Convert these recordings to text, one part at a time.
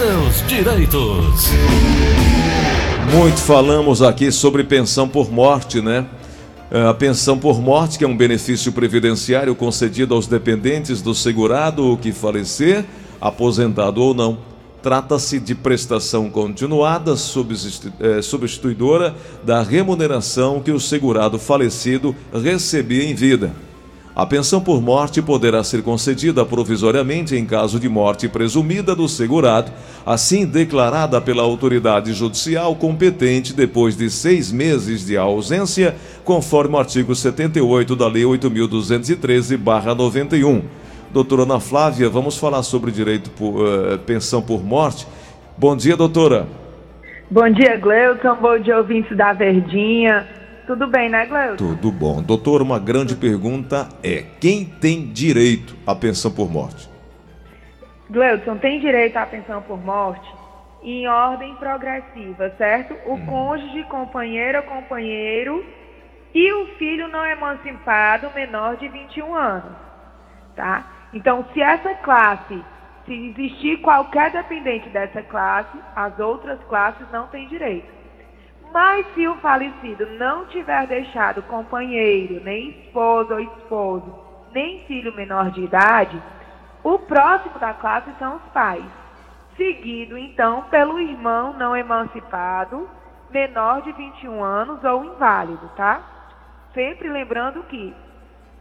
seus direitos. Muito falamos aqui sobre pensão por morte, né? É, a pensão por morte, que é um benefício previdenciário concedido aos dependentes do segurado que falecer, aposentado ou não. Trata-se de prestação continuada é, substituidora da remuneração que o segurado falecido recebia em vida. A pensão por morte poderá ser concedida provisoriamente em caso de morte presumida do segurado, assim declarada pela autoridade judicial competente depois de seis meses de ausência, conforme o artigo 78 da Lei 8.213-91. Doutora Ana Flávia, vamos falar sobre direito por uh, pensão por morte. Bom dia, doutora. Bom dia, Gleuton. Bom dia, ouvintes da Verdinha. Tudo bem, né, Gleuton? Tudo bom. Doutor, uma grande pergunta é: quem tem direito à pensão por morte? Gleuton, tem direito à pensão por morte em ordem progressiva, certo? O hum. cônjuge, companheiro ou companheiro e o filho não emancipado menor de 21 anos, tá? Então, se essa classe, se existir qualquer dependente dessa classe, as outras classes não têm direito. Mas se o falecido não tiver deixado companheiro, nem esposo ou esposo, nem filho menor de idade, o próximo da classe são os pais, seguido então pelo irmão não emancipado, menor de 21 anos ou inválido, tá? Sempre lembrando que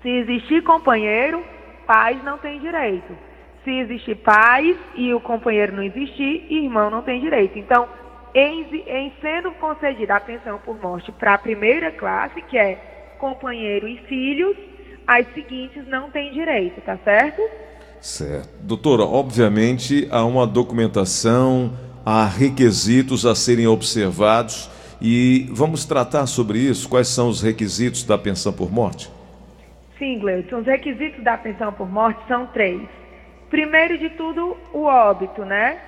se existir companheiro, pais não têm direito. Se existir pais e o companheiro não existir, irmão não tem direito. Então, em, em sendo concedida a pensão por morte para a primeira classe, que é companheiro e filhos, as seguintes não têm direito, tá certo? Certo. Doutora, obviamente há uma documentação, há requisitos a serem observados e vamos tratar sobre isso. Quais são os requisitos da pensão por morte? Sim, Gleudson. Os requisitos da pensão por morte são três. Primeiro de tudo, o óbito, né?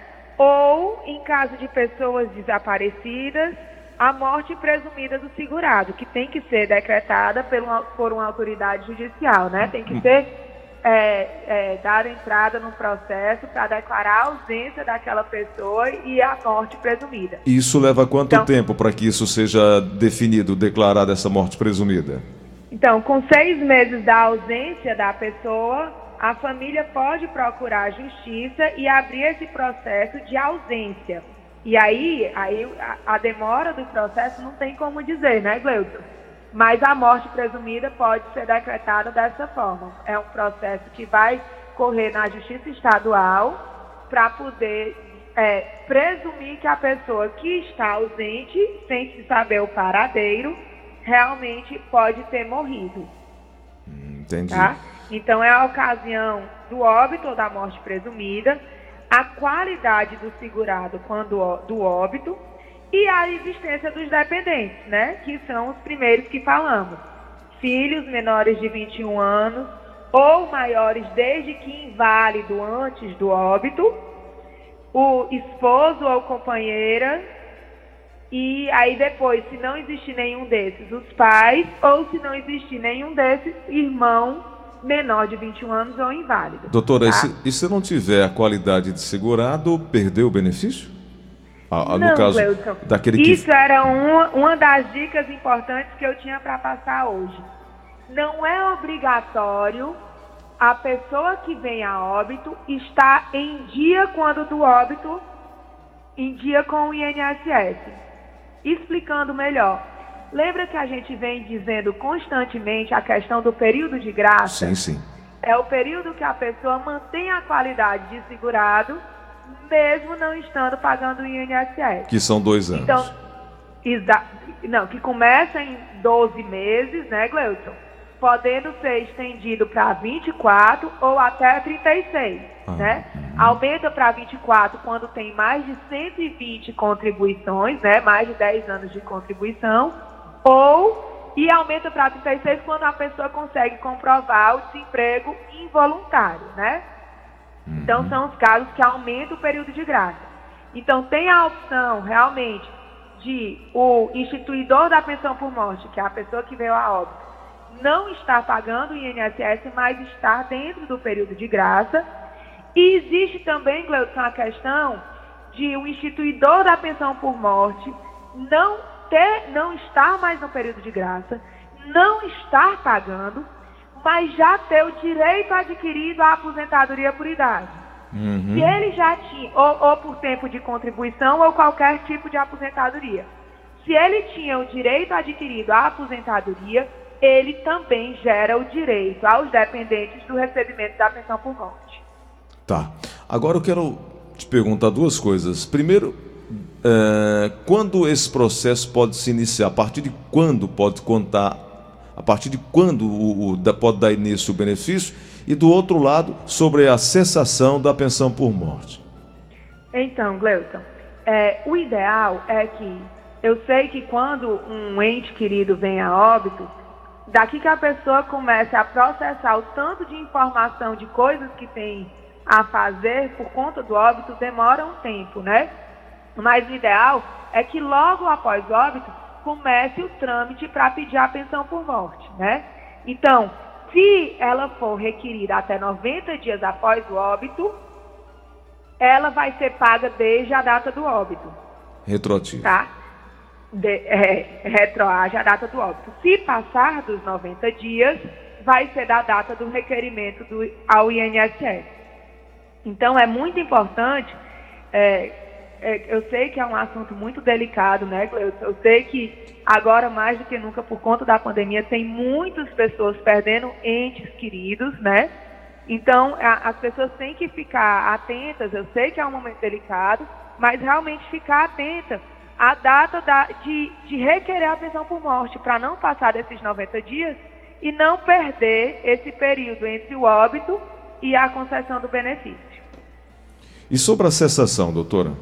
Ou, em caso de pessoas desaparecidas, a morte presumida do segurado, que tem que ser decretada por uma, por uma autoridade judicial, né? Tem que ser é, é, dar entrada no processo para declarar a ausência daquela pessoa e a morte presumida. Isso leva quanto então, tempo para que isso seja definido, declarada essa morte presumida? Então, com seis meses da ausência da pessoa, a família pode procurar a justiça e abrir esse processo de ausência. E aí, aí a, a demora do processo não tem como dizer, né, Gleuton? Mas a morte presumida pode ser decretada dessa forma. É um processo que vai correr na justiça estadual para poder é, presumir que a pessoa que está ausente, sem se saber o paradeiro, realmente pode ter morrido. Hum, entendi. Tá? Então, é a ocasião do óbito ou da morte presumida, a qualidade do segurado quando do óbito e a existência dos dependentes, né? Que são os primeiros que falamos. Filhos menores de 21 anos ou maiores desde que inválido antes do óbito, o esposo ou companheira e aí depois, se não existir nenhum desses, os pais, ou se não existir nenhum desses, irmão menor de 21 anos ou inválido. Doutora, tá? e, se, e se não tiver a qualidade de segurado, perdeu o benefício? Ah, não, no caso daquele que... Isso era uma, uma das dicas importantes que eu tinha para passar hoje. Não é obrigatório a pessoa que vem a óbito estar em dia quando do óbito, em dia com o INSS. Explicando melhor. Lembra que a gente vem dizendo constantemente a questão do período de graça? Sim, sim. É o período que a pessoa mantém a qualidade de segurado, mesmo não estando pagando o INSS. Que são dois anos. Então, não, que começa em 12 meses, né, Gleuton? Podendo ser estendido para 24 ou até 36, ah, né? Hum. Aumenta para 24 quando tem mais de 120 contribuições, né? Mais de 10 anos de contribuição ou e aumenta para 36 quando a pessoa consegue comprovar o desemprego involuntário, né? Uhum. Então são os casos que aumentam o período de graça. Então tem a opção realmente de o instituidor da pensão por morte, que é a pessoa que veio a óbito, não estar pagando o INSS, mas estar dentro do período de graça. E existe também, Gleudson, a questão de o instituidor da pensão por morte não ter, não estar mais no período de graça, não estar pagando, mas já ter o direito adquirido à aposentadoria por idade. Uhum. Se ele já tinha, ou, ou por tempo de contribuição, ou qualquer tipo de aposentadoria. Se ele tinha o direito adquirido à aposentadoria, ele também gera o direito aos dependentes do recebimento da pensão por morte. Tá. Agora eu quero te perguntar duas coisas. Primeiro, é, quando esse processo pode se iniciar? A partir de quando pode contar? A partir de quando o, o, pode dar início o benefício? E do outro lado, sobre a cessação da pensão por morte. Então, Gleuton, é, o ideal é que eu sei que quando um ente querido vem a óbito, daqui que a pessoa comece a processar o tanto de informação de coisas que tem a fazer por conta do óbito, demora um tempo, né? Mas o ideal é que logo após o óbito comece o trâmite para pedir a pensão por morte, né? Então, se ela for requerida até 90 dias após o óbito, ela vai ser paga desde a data do óbito. Retroativo. Tá? De, é, retroage a data do óbito. Se passar dos 90 dias, vai ser da data do requerimento do, ao INSS. Então, é muito importante é, é, eu sei que é um assunto muito delicado, né? Eu sei que agora, mais do que nunca, por conta da pandemia, tem muitas pessoas perdendo entes queridos, né? Então, a, as pessoas têm que ficar atentas. Eu sei que é um momento delicado, mas realmente ficar atenta à data da, de, de requerer a pensão por morte, para não passar desses 90 dias e não perder esse período entre o óbito e a concessão do benefício. E sobre a cessação, doutora?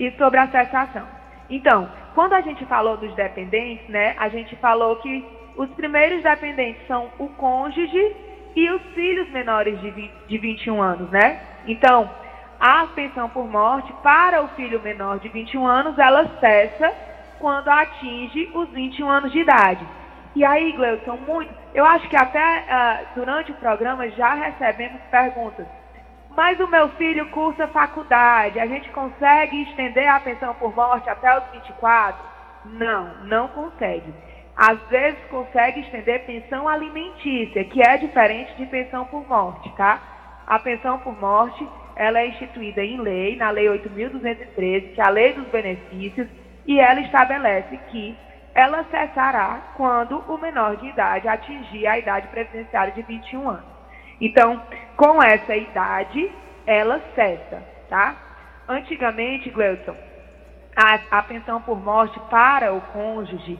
E sobre a cessação. Então, quando a gente falou dos dependentes, né, a gente falou que os primeiros dependentes são o cônjuge e os filhos menores de, 20, de 21 anos, né? Então, a pensão por morte para o filho menor de 21 anos, ela cessa quando atinge os 21 anos de idade. E aí, Gleuson, muito. Eu acho que até uh, durante o programa já recebemos perguntas. Mas o meu filho cursa faculdade, a gente consegue estender a pensão por morte até os 24? Não, não consegue. Às vezes consegue estender pensão alimentícia, que é diferente de pensão por morte, tá? A pensão por morte, ela é instituída em lei, na lei 8213, que é a lei dos benefícios, e ela estabelece que ela cessará quando o menor de idade atingir a idade previdenciária de 21 anos. Então, com essa idade, ela cessa, tá? Antigamente, Gleuton, a, a pensão por morte para o cônjuge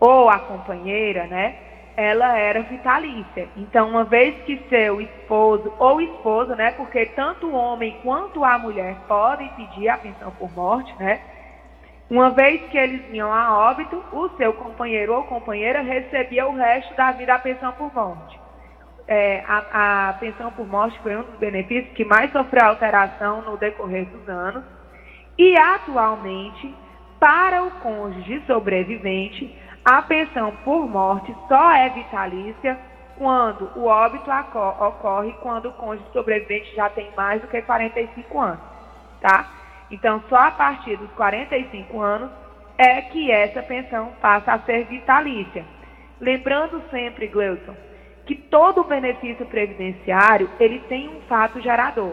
ou a companheira, né? Ela era vitalícia. Então, uma vez que seu esposo ou esposa, né? Porque tanto o homem quanto a mulher podem pedir a pensão por morte, né? Uma vez que eles vinham a óbito, o seu companheiro ou companheira recebia o resto da vida a pensão por morte é, a, a, pensão por morte foi um dos benefícios que mais sofreu alteração no decorrer dos anos. E atualmente, para o cônjuge sobrevivente, a pensão por morte só é vitalícia quando o óbito ocorre quando o cônjuge sobrevivente já tem mais do que 45 anos, tá? Então, só a partir dos 45 anos é que essa pensão passa a ser vitalícia. Lembrando sempre, Gleuton, que todo benefício previdenciário ele tem um fato gerador.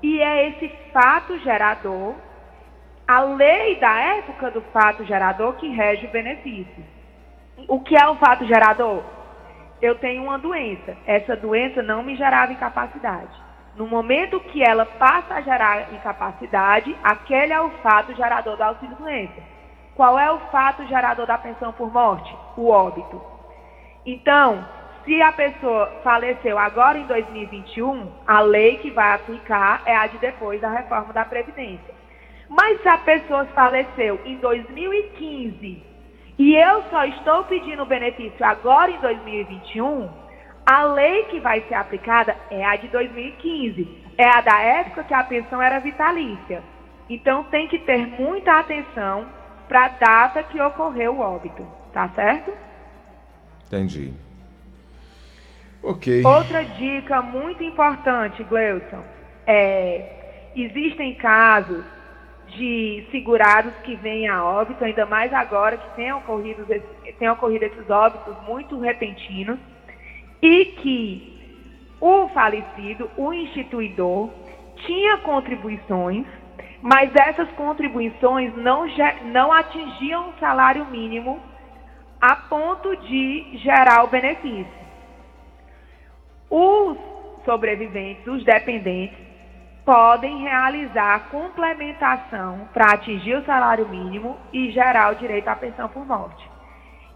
E é esse fato gerador, a lei da época do fato gerador que rege o benefício. O que é um fato gerador? Eu tenho uma doença. Essa doença não me gerava incapacidade. No momento que ela passa a gerar incapacidade, aquele é o fato gerador do auxílio-doença. Qual é o fato gerador da pensão por morte? O óbito. Então, se a pessoa faleceu agora em 2021, a lei que vai aplicar é a de depois da reforma da Previdência. Mas se a pessoa faleceu em 2015 e eu só estou pedindo benefício agora em 2021, a lei que vai ser aplicada é a de 2015. É a da época que a pensão era vitalícia. Então tem que ter muita atenção para a data que ocorreu o óbito. Tá certo? Entendi. Ok. Outra dica muito importante, Gleuton, é existem casos de segurados que vêm a óbito, ainda mais agora que tem ocorrido, tem ocorrido esses óbitos muito repentinos, e que o falecido, o instituidor, tinha contribuições, mas essas contribuições não, não atingiam o salário mínimo a ponto de gerar o benefício. Os sobreviventes, os dependentes, podem realizar complementação para atingir o salário mínimo e gerar o direito à pensão por morte.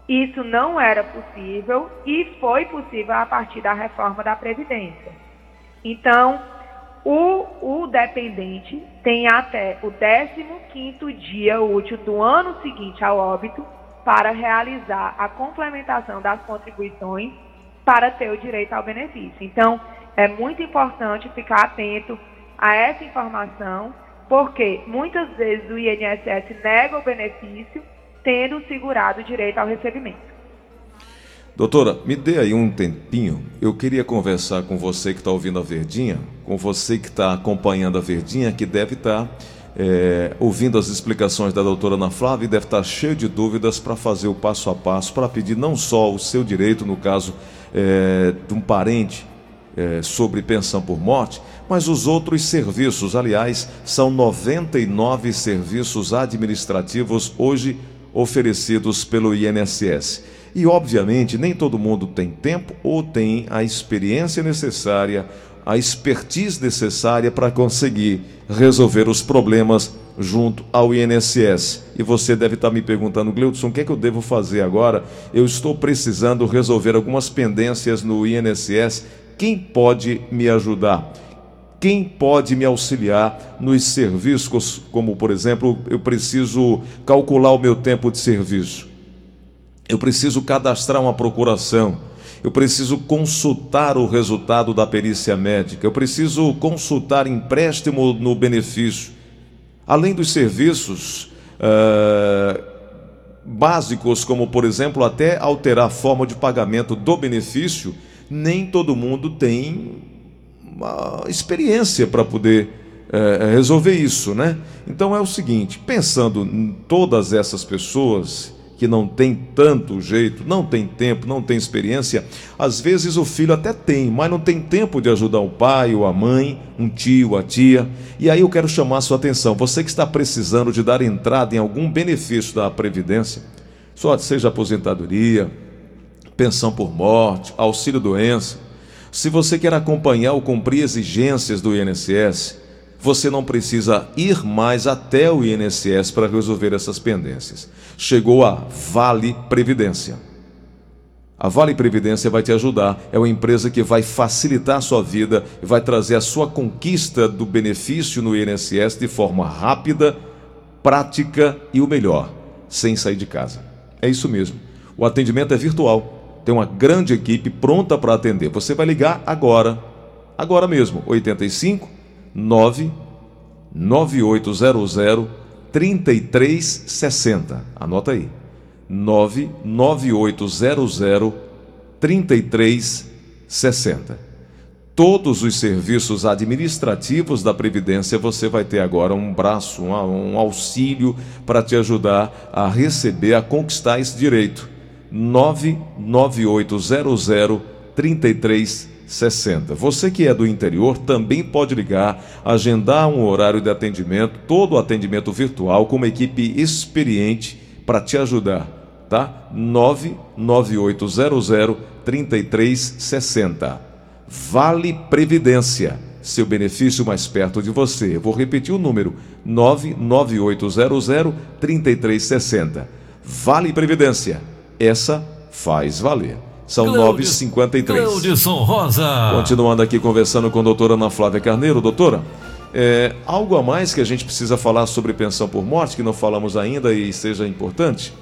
Isso não era possível e foi possível a partir da reforma da Previdência. Então, o, o dependente tem até o 15º dia útil do ano seguinte ao óbito para realizar a complementação das contribuições para ter o direito ao benefício. Então, é muito importante ficar atento a essa informação, porque muitas vezes o INSS nega o benefício, tendo segurado o direito ao recebimento. Doutora, me dê aí um tempinho. Eu queria conversar com você que está ouvindo a Verdinha, com você que está acompanhando a Verdinha, que deve estar tá, é, ouvindo as explicações da doutora Ana Flávia e deve estar tá cheio de dúvidas para fazer o passo a passo, para pedir não só o seu direito, no caso é, de um parente é, sobre pensão por morte, mas os outros serviços. Aliás, são 99 serviços administrativos hoje oferecidos pelo INSS. E, obviamente, nem todo mundo tem tempo ou tem a experiência necessária, a expertise necessária para conseguir resolver os problemas junto ao INSS. E você deve estar me perguntando, Gleudson, o que é que eu devo fazer agora? Eu estou precisando resolver algumas pendências no INSS. Quem pode me ajudar? Quem pode me auxiliar nos serviços, como por exemplo, eu preciso calcular o meu tempo de serviço, eu preciso cadastrar uma procuração, eu preciso consultar o resultado da perícia médica, eu preciso consultar empréstimo no benefício, além dos serviços uh, básicos, como por exemplo, até alterar a forma de pagamento do benefício, nem todo mundo tem uma experiência para poder é, resolver isso, né? Então é o seguinte, pensando em todas essas pessoas que não tem tanto jeito, não tem tempo, não tem experiência, às vezes o filho até tem, mas não tem tempo de ajudar o pai ou a mãe, um tio, a tia. E aí eu quero chamar a sua atenção, você que está precisando de dar entrada em algum benefício da previdência, só seja aposentadoria, pensão por morte, auxílio doença, se você quer acompanhar ou cumprir exigências do INSS, você não precisa ir mais até o INSS para resolver essas pendências. Chegou a Vale Previdência. A Vale Previdência vai te ajudar, é uma empresa que vai facilitar a sua vida e vai trazer a sua conquista do benefício no INSS de forma rápida, prática e o melhor, sem sair de casa. É isso mesmo. O atendimento é virtual tem uma grande equipe pronta para atender. Você vai ligar agora, agora mesmo, 85 9 9800 3360. Anota aí. 99800 3360. Todos os serviços administrativos da Previdência você vai ter agora um braço, um, um auxílio para te ajudar a receber, a conquistar esse direito. 99800 3360. Você que é do interior também pode ligar, agendar um horário de atendimento, todo o atendimento virtual com uma equipe experiente para te ajudar, tá? 99800 3360. Vale Previdência, seu benefício mais perto de você. vou repetir o número: 99800 3360. Vale Previdência essa faz valer. São 9h53. Cleudson Rosa. Continuando aqui conversando com a doutora Ana Flávia Carneiro. Doutora, é, algo a mais que a gente precisa falar sobre pensão por morte, que não falamos ainda e seja importante?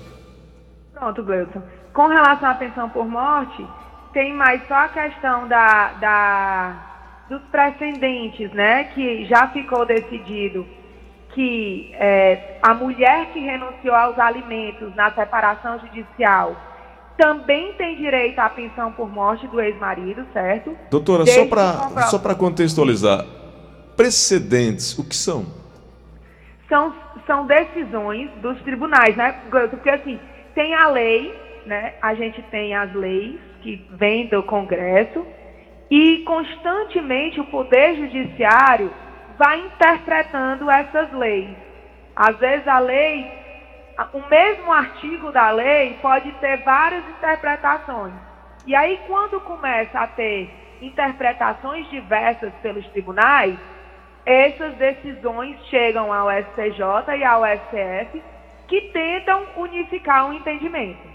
Pronto, Gleudson. Com relação à pensão por morte, tem mais só a questão da, da, dos precedentes, né? Que já ficou decidido que é, a mulher que renunciou aos alimentos na separação judicial também tem direito à pensão por morte do ex-marido, certo? Doutora, Desde só para só contextualizar, precedentes, o que são? são, são decisões dos tribunais, né? Porque assim, tem a lei, né? A gente tem as leis que vêm do Congresso e constantemente o Poder Judiciário vai interpretando essas leis. Às vezes a lei, o mesmo artigo da lei pode ter várias interpretações. E aí quando começa a ter interpretações diversas pelos tribunais, essas decisões chegam ao STJ e ao STF que tentam unificar o entendimento,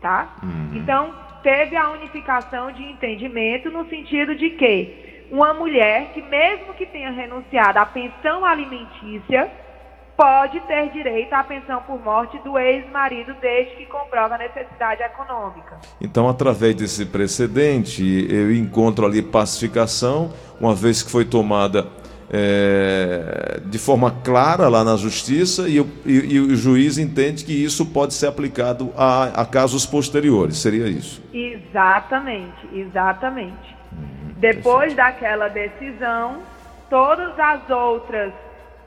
tá? Uhum. Então, teve a unificação de entendimento no sentido de que uma mulher que mesmo que tenha renunciado à pensão alimentícia, pode ter direito à pensão por morte do ex-marido desde que comprova a necessidade econômica. Então, através desse precedente, eu encontro ali pacificação, uma vez que foi tomada é, de forma clara lá na justiça e, e, e, o juiz entende que isso pode ser aplicado a, a casos posteriores. Seria isso? Exatamente, exatamente. Hum, Depois daquela decisão, todas as outras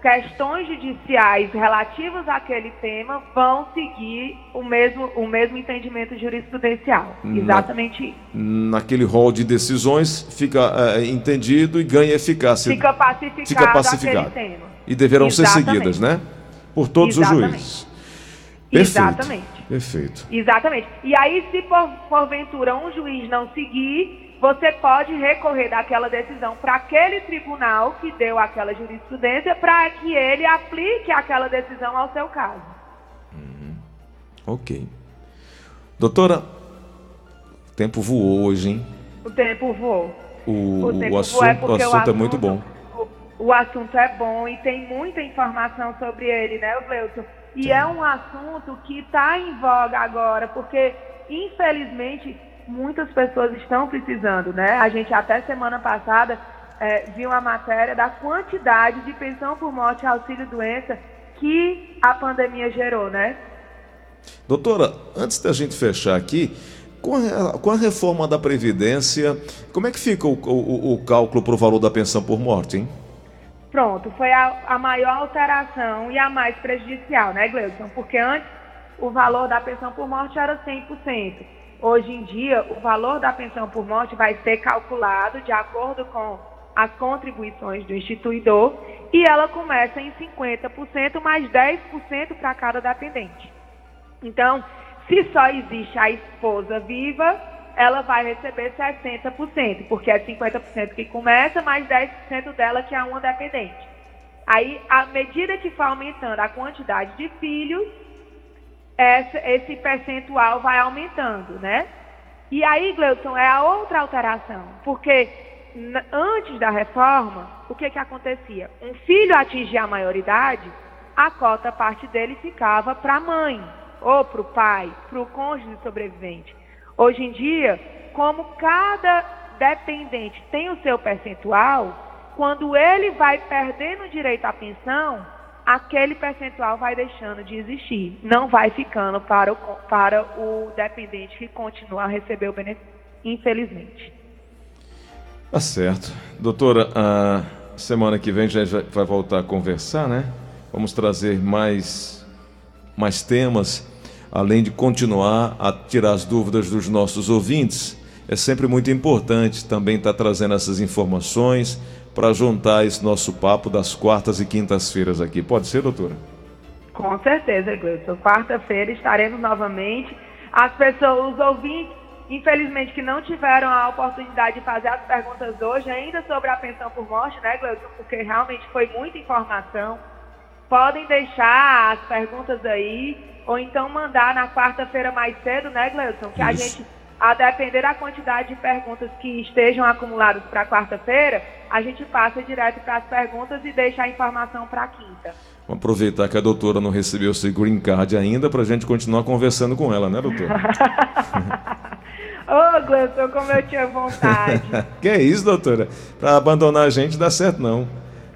questões judiciais relativas àquele tema vão seguir o mesmo, o mesmo entendimento jurisprudencial. Exatamente isso. Naquele rol de decisões fica é, entendido e ganha eficácia. Fica pacificado, fica pacificado. tema. E deverão Exatamente. ser seguidas, né? Por todos Exatamente. os juízes. Perfeito. Exatamente. Perfeito. Exatamente. E aí, se por, porventura um juiz não seguir, você pode recorrer daquela decisão para aquele tribunal que deu aquela jurisprudência para que ele aplique aquela decisão ao seu caso. Uhum. Ok. Doutora, o tempo voou hoje, hein? O tempo voou. O, o, tempo o assunto, é, o assunto, é muito bom. O, o, assunto é bom e tem muita informação sobre ele, né, Gleuton? E é um assunto que está em voga agora, porque, infelizmente, muitas pessoas estão precisando, né? A gente até semana passada é, viu a matéria da quantidade de pensão por morte e auxílio doença que a pandemia gerou, né? Doutora, antes da gente fechar aqui, com a, com a reforma da Previdência, como é que fica o, o, o cálculo para o valor da pensão por morte, hein? Pronto, foi a, a maior alteração e a mais prejudicial, né, Gleison? Porque antes o valor da pensão por morte era 100%. Hoje em dia, o valor da pensão por morte vai ser calculado de acordo com as contribuições do instituidor e ela começa em 50% mais 10% para cada dependente. Então, se só existe a esposa viva, ela vai receber 60%, porque é 50% que começa mais 10% dela que é uma dependente. Aí, à medida que for aumentando a quantidade de filhos, esse, esse percentual vai aumentando, né? E aí, Gleuton, é a outra alteração, porque antes da reforma, o que, que acontecia? Um filho atingia a maioridade, a cota parte dele ficava para a mãe, ou para o pai, para o cônjuge sobrevivente. Hoje em dia, como cada dependente tem o seu percentual, quando ele vai perdendo o direito à pensão, aquele percentual vai deixando de existir, não vai ficando para o, para o dependente que continua a receber o benefício, infelizmente. Tá certo. Doutora, a semana que vem já vai voltar a conversar, né? Vamos trazer mais, mais temas, além de continuar a tirar as dúvidas dos nossos ouvintes. É sempre muito importante também estar trazendo essas informações, para juntar esse nosso papo das quartas e quintas-feiras aqui. Pode ser, doutora? Com certeza, Gleison. Quarta-feira estaremos novamente. As pessoas, os ouvintes, infelizmente, que não tiveram a oportunidade de fazer as perguntas hoje, ainda sobre a pensão por morte, né, Gleison? Porque realmente foi muita informação. Podem deixar as perguntas aí, ou então mandar na quarta-feira mais cedo, né, Gleison? Que Isso. a gente a depender da quantidade de perguntas que estejam acumuladas para quarta-feira, a gente passa direto para as perguntas e deixa a informação para quinta. Vamos aproveitar que a doutora não recebeu seu green card ainda para a gente continuar conversando com ela, né, doutora? Ô, oh, Gleison, como eu tinha vontade. que é isso, doutora? Para abandonar a gente dá certo, não.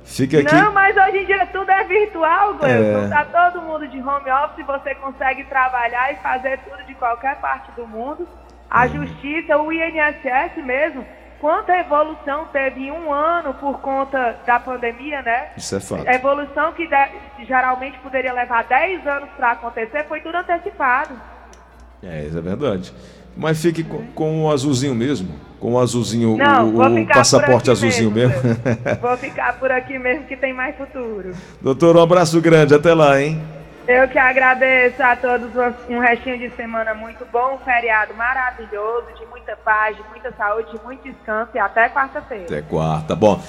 Fica aqui. Não, mas hoje em dia tudo é virtual, Gleison. É... Tá todo mundo de home office, você consegue trabalhar e fazer tudo de qualquer parte do mundo. A justiça, o INSS mesmo, Quanta evolução teve em um ano por conta da pandemia, né? Isso é fato. A evolução que geralmente poderia levar 10 anos para acontecer foi tudo antecipado. É, isso é verdade. Mas fique com, com o azulzinho mesmo. Com o azulzinho, Não, o, o passaporte azulzinho mesmo. mesmo. vou ficar por aqui mesmo que tem mais futuro. Doutor, um abraço grande. Até lá, hein? Eu que agradeço a todos um restinho de semana muito bom, um feriado maravilhoso, de muita paz, de muita saúde, de muito descanso e até quarta-feira. Até quarta. Bom,